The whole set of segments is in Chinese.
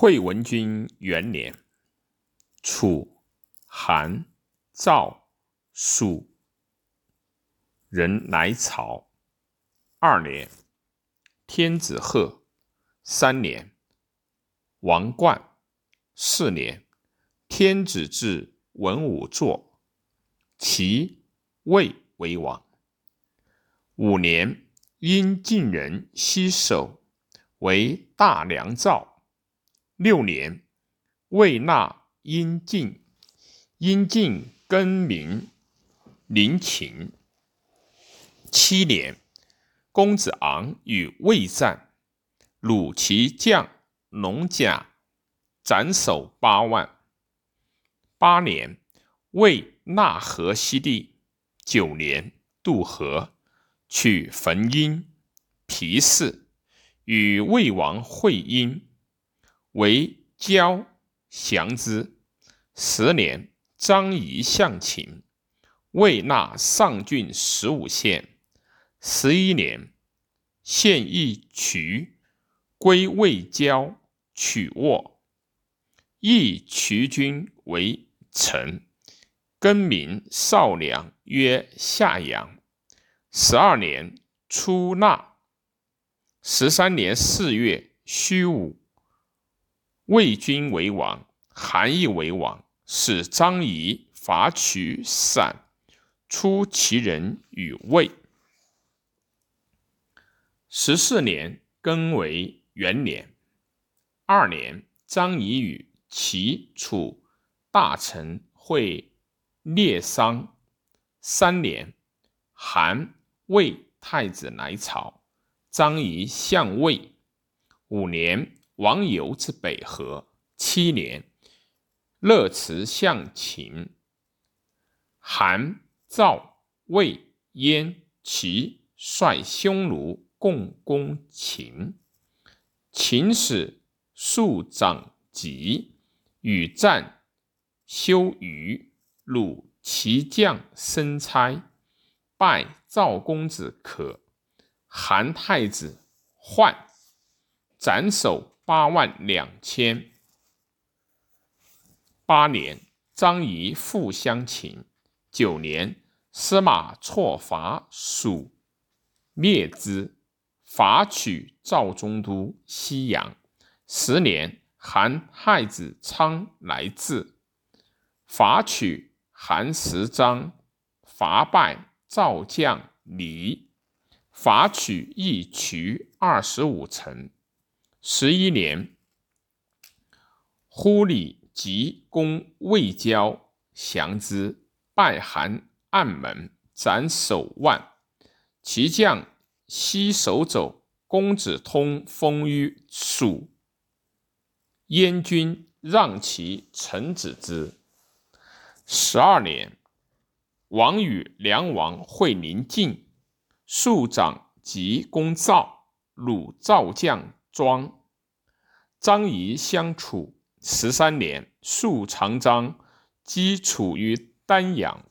惠文君元年，楚、韩、赵、蜀人来朝。二年，天子贺。三年，王冠。四年，天子至文武作，齐、魏为王。五年，因晋人西守，为大良赵。六年，魏纳殷晋，殷晋更名临秦。七年，公子昂与魏战，虏其将龙甲，斩首八万。八年，魏纳河西地。九年，渡河，取汾阴、皮氏，与魏王会阴。为交降之。十年，张仪向秦，魏纳上郡十五县。十一年，献义渠，归魏交，取沃。义渠君为臣，更名少梁，曰夏阳。十二年，出纳。十三年四月，虚武。魏君为王，韩义为王，使张仪伐取散，出其人与魏。十四年，庚为元年。二年，张仪与齐、楚大臣会列商。三年，韩、魏太子来朝，张仪相魏。五年。王游之北河七年，乐辞向秦。韩、赵、魏、燕、齐率匈奴共攻秦。秦使数长疾与战，休余虏其将申差，拜赵公子可。韩太子患，斩首。八万两千。八年，张仪复相秦。九年，司马错伐蜀，灭之，伐取赵中都西阳。十年，韩太子昌来至，伐取韩石章，伐败赵将李，伐取义渠二十五城。十一年，忽里急攻魏交，降之，拜韩暗门，斩首万。其将西守走，公子通封于蜀。燕军让其臣子之。十二年，王与梁王会临晋，庶长及攻赵，鲁赵将。庄张仪相处十三年，数长张击楚于丹阳，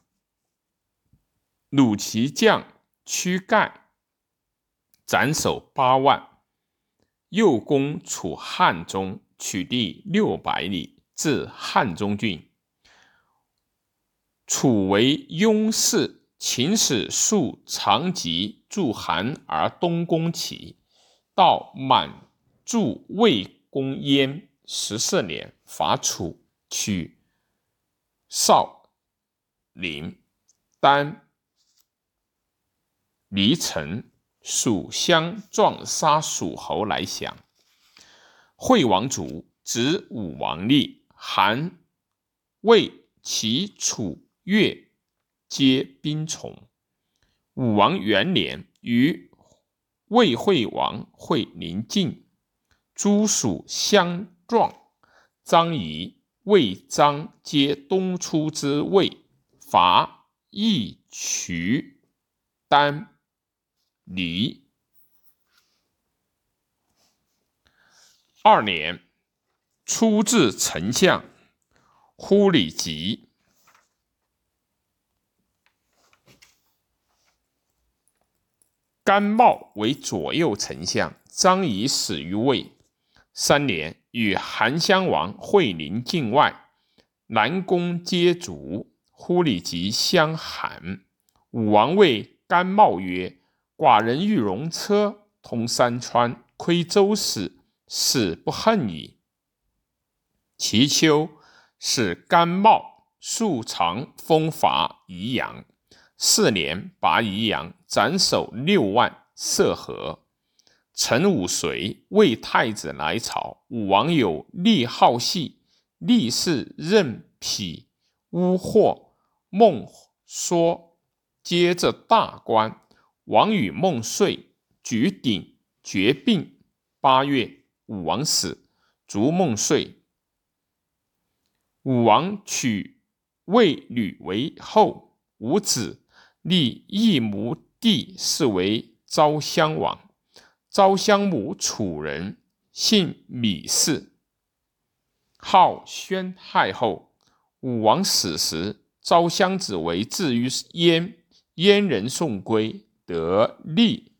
虏其将屈盖，斩首八万。又攻楚汉中，取地六百里，至汉中郡。楚为雍氏，秦使数长吉驻韩而东攻齐，到满。驻魏公燕十四年，伐楚，取少陵、丹、黎城，蜀乡撞杀蜀侯来降。惠王卒，子武王立。韩、魏、齐、楚、越皆兵从。武王元年，与魏惠王会临晋。诸属相撞，张仪、魏张皆东出之魏，伐义渠、丹、黎。二年，出至丞相，忽里吉，甘茂为左右丞相，张仪死于魏。三年，与韩襄王会临境外，南宫皆卒。忽里即相韩。武王谓甘茂曰：“寡人欲戎车，通山川，窥周室，是不恨矣。”其秋，使甘茂数长封伐宜阳。四年，拔宜阳，斩首六万，涉河。陈武遂为太子来朝。武王有利好戏，立事任匹巫惑。孟说，接着大官。王与孟遂举鼎绝并。八月，武王死，卒孟遂。武王娶卫吕为后，无子，立异母弟，是为昭襄王。昭襄母楚人，姓芈氏，号宣太后。武王死时。昭襄子为至于燕，燕人送归，得利。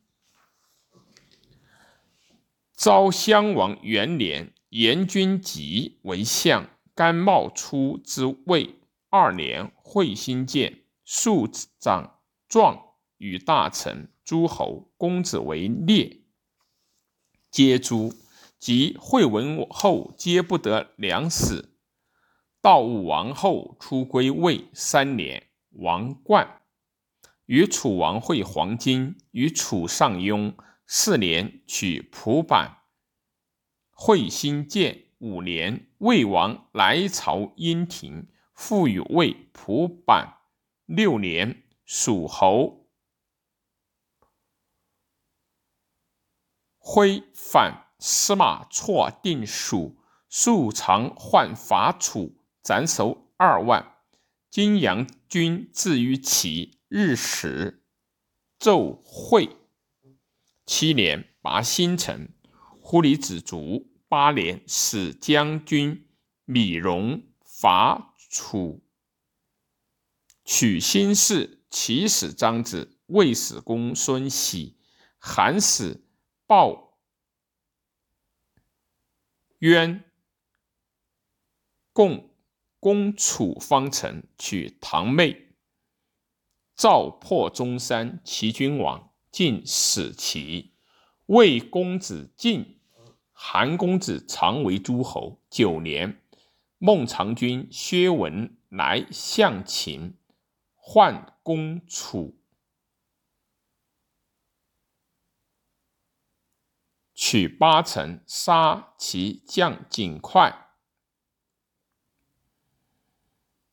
昭襄王元年，严君集为相，甘茂出之位。二年，会兴建，数长壮与大臣、诸侯、公子为列，皆诛。及惠文后，皆不得良死。道武王后出归魏三年，王冠与楚王会黄金，与楚上庸四年取蒲坂，会兴建五年，魏王来朝殷庭，复与魏蒲坂六年，蜀侯挥反司马错定蜀，数常换伐楚。斩首二万，金阳君至于齐，日使奏会。七年，拔新城。忽里子卒。八年，使将军米荣伐楚，取新市。齐使张子，魏使公孙喜，韩使报渊共。攻楚方城，取堂妹。赵破中山，齐君王晋使齐。魏公子晋，韩公子常为诸侯。九年，孟尝君薛文来向秦，换攻楚，取八城，杀其将景快。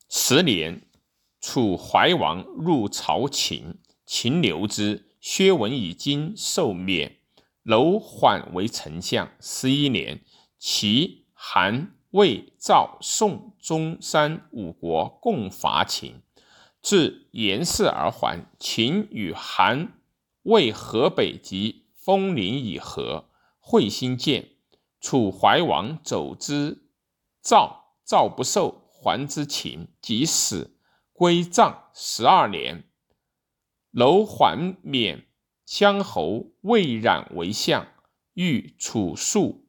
十年，楚怀王入朝秦，秦留之。薛文以金受免，楼缓为丞相。十一年，齐、韩、魏、赵、宋、中山五国共伐秦，至严氏而还。秦与韩、魏河北及封陵以和，会心见。楚怀王走之，赵赵不受。还之秦，即死，归葬。十二年，楼缓免乡侯魏冉为相，欲楚数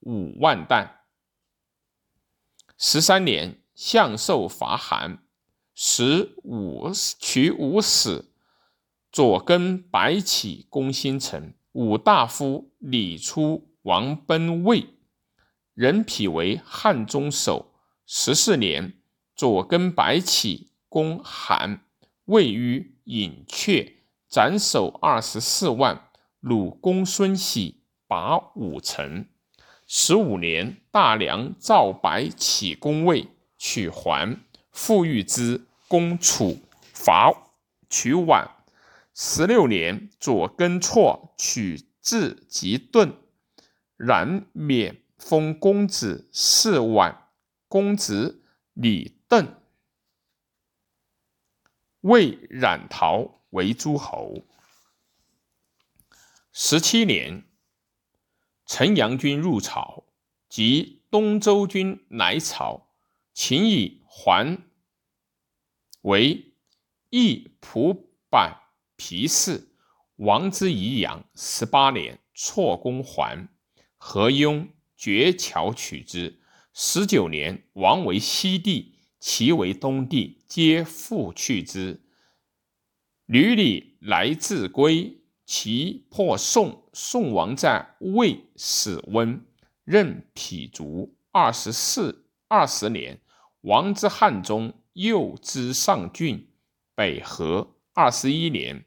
五万担。十三年，相受伐韩，十五取五死，左根白起攻新城，五大夫李初王奔魏，人匹为汉中守。十四年，左更白起攻韩，位于隐阙，斩首二十四万，虏公孙喜，拔五城。十五年，大梁赵白起攻魏，取还，复遇之，攻楚，伐取宛。十六年，左根错取至及顿，然免封公子四宛。公子李邓魏冉陶为诸侯。十七年，陈阳军入朝，及东周军来朝，秦以还为义蒲坂皮氏王之宜阳。十八年，错攻还，何雍绝桥取之。十九年，王为西帝，齐为东帝，皆复去之。吕礼来自归，齐破宋，宋王在魏死温，任匹卒。二十四二十年，王之汉中，右之上郡，北河。二十一年，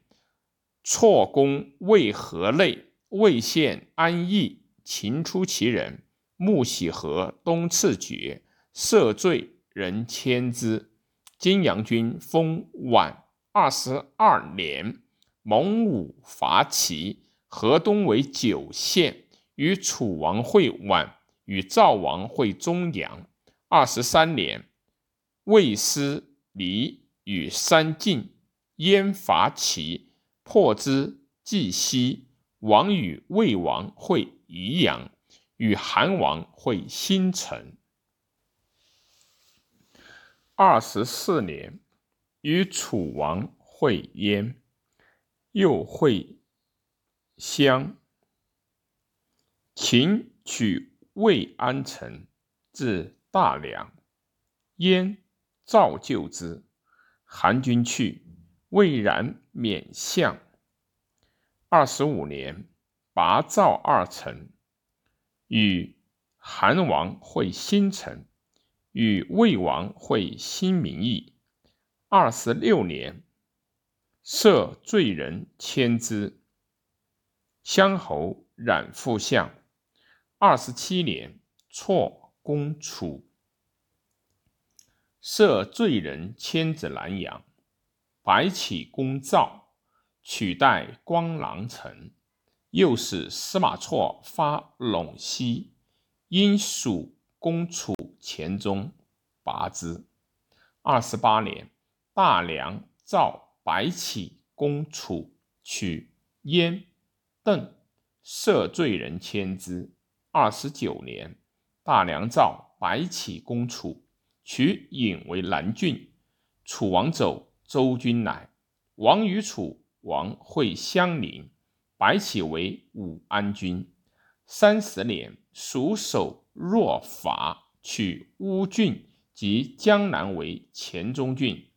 错攻渭河内，魏县安邑，秦出其人。木喜河东次爵，赦罪人迁之。金阳君封宛二十二年，蒙武伐齐，河东为九县，与楚王会宛，与赵王会中阳。二十三年，魏师离与三晋，燕伐齐，破之，继西。王与魏王会宜阳。与韩王会新城。二十四年，与楚王会燕，又会襄。秦取魏安城，至大梁，燕造就之。韩军去，魏然免相。二十五年，拔赵二城。与韩王会新城，与魏王会新民邑。二十六年，赦罪人迁之。相侯冉复相。二十七年，错攻楚，赦罪人迁至南阳。白起攻赵，取代光狼城。又使司马错发陇西，因蜀攻楚黔中，拔之。二十八年，大梁赵白起攻楚，取燕、邓，赦罪人迁之。二十九年，大梁赵白起攻楚，取郢为南郡。楚王走，周军来，王与楚王会相邻。白起为武安君，三十年，蜀守若伐，取乌郡及江南为黔中郡。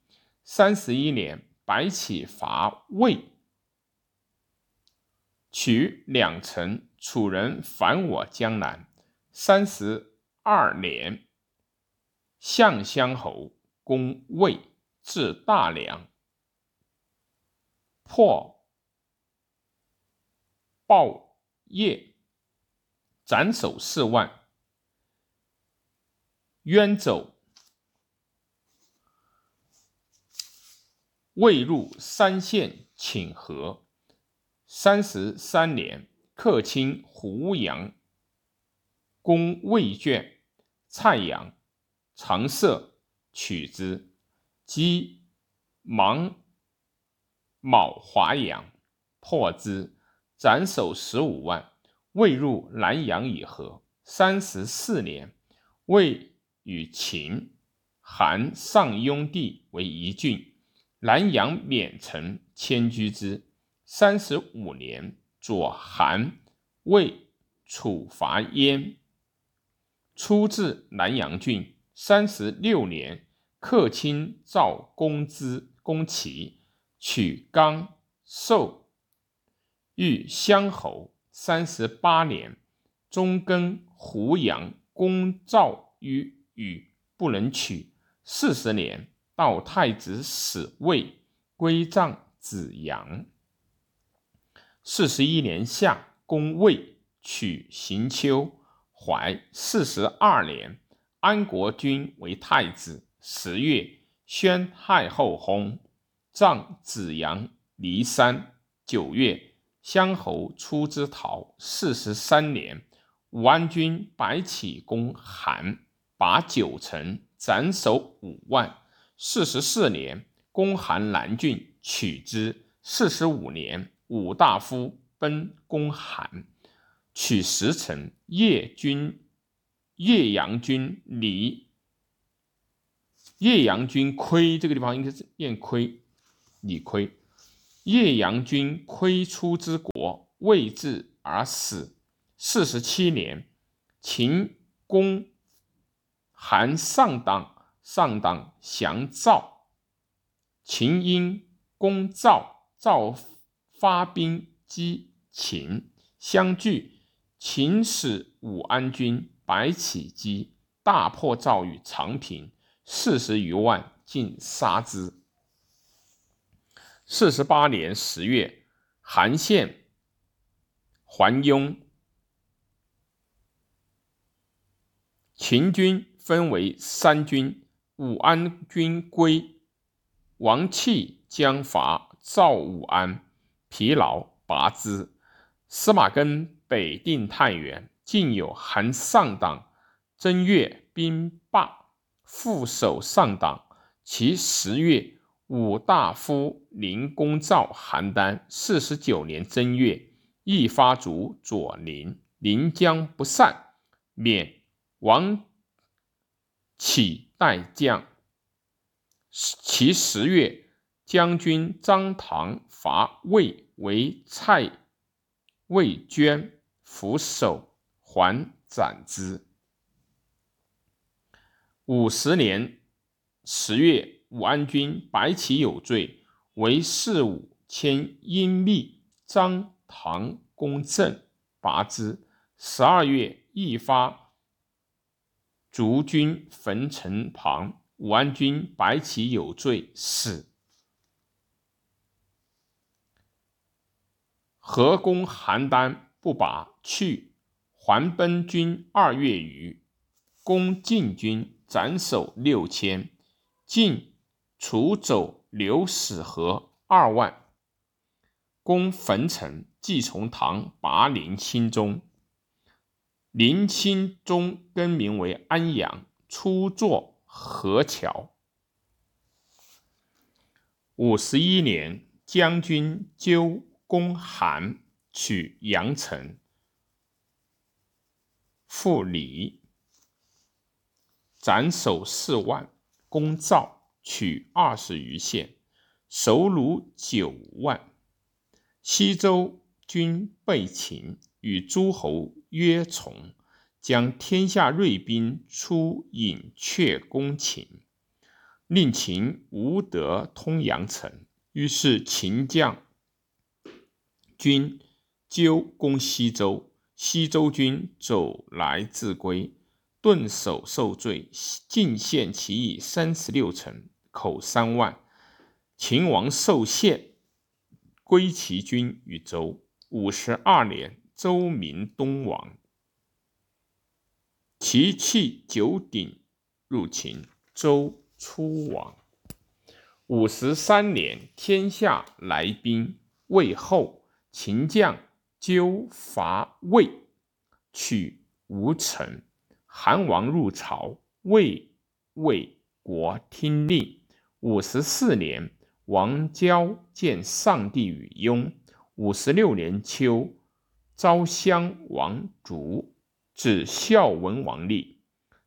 三十一年，白起伐魏，取两城。楚人反我江南。三十二年，项乡侯攻魏，至大梁，破。报业，斩首四万。冤走，未入三县，请和。三十三年，客卿胡杨攻魏卷，蔡阳、长社取之。击芒卯华阳，破之。斩首十五万，未入南阳以和。三十四年，魏与秦、韩上雍地为一郡，南阳免城迁居之。三十五年，左韩、魏、楚伐燕，出至南阳郡。三十六年，客卿赵公之攻齐，取刚、寿。遇相侯三十八年，中庚，胡杨公赵于禹，不能取。四十年，到太子死魏，归葬子阳。四十一年夏，公魏，取行丘、怀。四十二年，安国君为太子。十月，宣太后薨，葬子阳骊山。九月。襄侯出之逃。四十三年，武安君白起攻韩，拔九城，斩首五万。四十四年，攻韩南郡，取之。四十五年，武大夫奔攻韩，取十城。叶军、叶阳君离，叶阳君亏，这个地方应该是念亏，李亏。叶阳君窥出之国，未至而死。四十七年，秦公韩上党，上党降赵。秦因攻赵，赵发兵击秦，相距。秦使武安君白起击，大破赵于长平，四十余万，尽杀之。四十八年十月，韩献、桓雍。秦军分为三军，武安军归，王弃将伐赵武安，疲劳拔之。司马根北定太原，竟有韩上党。正月，兵罢，副守上党。其十月，武大夫临公赵邯郸。四十九年正月，一发卒左邻，临江不善，免。王启代将，其十月，将军张唐伐魏，为蔡魏捐伏守，还斩之。五十年十月，武安君白起有罪，为四五迁阴密，张唐公正，拔之。十二月，一发。卒军焚城旁，武安君白起有罪，死。合攻邯郸，不拔，去。还奔军二月余，攻晋军，斩首六千。进除走刘死和二万。攻汾城，即从唐拔陵清中。林清中更名为安阳，初作河桥。五十一年，将军纠攻韩，取阳城，复李，斩首四万。攻赵，取二十余县，首虏九万。西周军被秦，与诸侯。约从将天下锐兵出引阙攻秦，令秦无得通阳城。于是秦将军纠攻西周，西周军走来自归，顿首受罪，进献其邑三十六城，口三万。秦王受献，归其军于周。五十二年。周明东王，其弃九鼎入秦，周出亡。五十三年，天下来宾，魏后，秦将纠伐魏，取吴城。韩王入朝，魏魏国听令。五十四年，王郊见上帝与雍。五十六年秋。昭襄王卒，子孝文王立，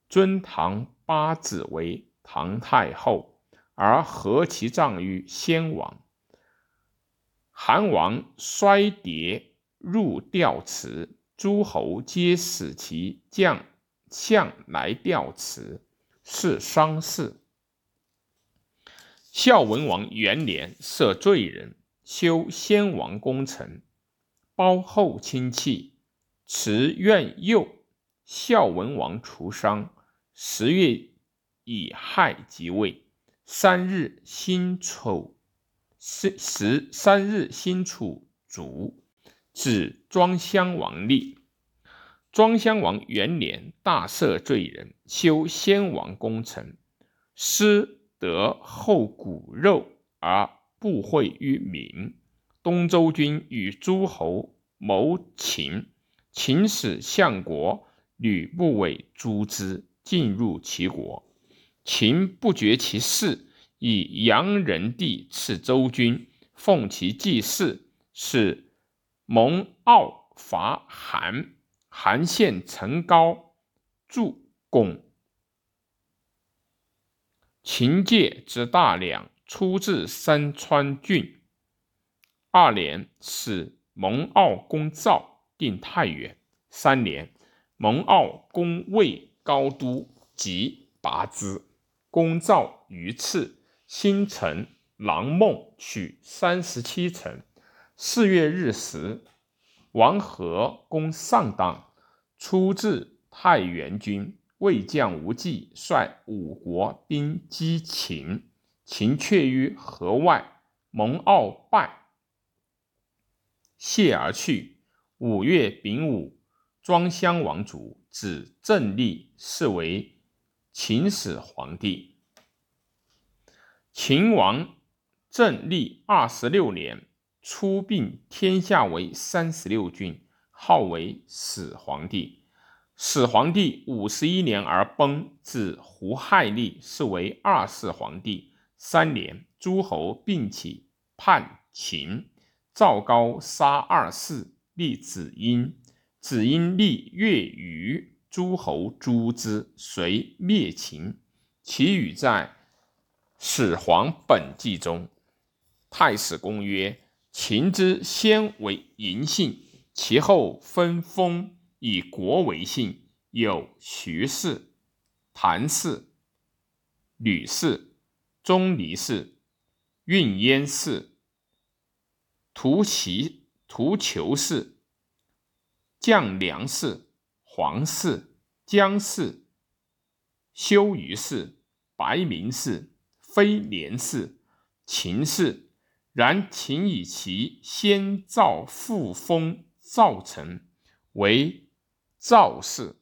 尊唐八子为唐太后，而合其葬于先王。韩王衰迭入吊祠，诸侯皆使其将向来吊辞，是丧事。孝文王元年，赦罪人，修先王功臣。包后亲戚，持苑佑，孝文王除丧。十月乙亥即位，三日辛丑，十十三日辛楚卒，子庄襄王立。庄襄王元年，大赦罪人，修先王功臣，失得后骨肉而不惠于民。东周君与诸侯谋秦，秦使相国吕不韦诛之，进入齐国。秦不绝其事，以阳人地赐周君，奉其祭祀，使蒙奥伐韩。韩献陈高助拱，秦介之大梁，出自山川郡。二年，使蒙骜攻赵，定太原。三年，蒙骜攻魏高都，即拔之。攻赵于次，新城狼孟取三十七城。四月日食，王和攻上党，出自太原军。魏将无忌率五国兵击秦，秦却于河外，蒙骜败，谢而去。五月丙午，庄襄王卒，子郑立是为秦始皇帝。秦王郑立二十六年，出并天下为三十六郡，号为始皇帝。始皇帝五十一年而崩，子胡亥立，是为二世皇帝。三年，诸侯并起叛秦，赵高杀二世，立子婴。子婴立越余，诸侯诛之，遂灭秦。其语在《始皇本纪》中。太史公曰：秦之先为嬴姓，其后分封。以国为姓，有徐氏、谭氏、吕氏、钟离氏、运燕氏、屠齐、屠裘氏、将梁氏、黄氏、姜氏、修于氏、白明氏、飞廉氏、秦氏。然秦以其先造复封造成为。赵氏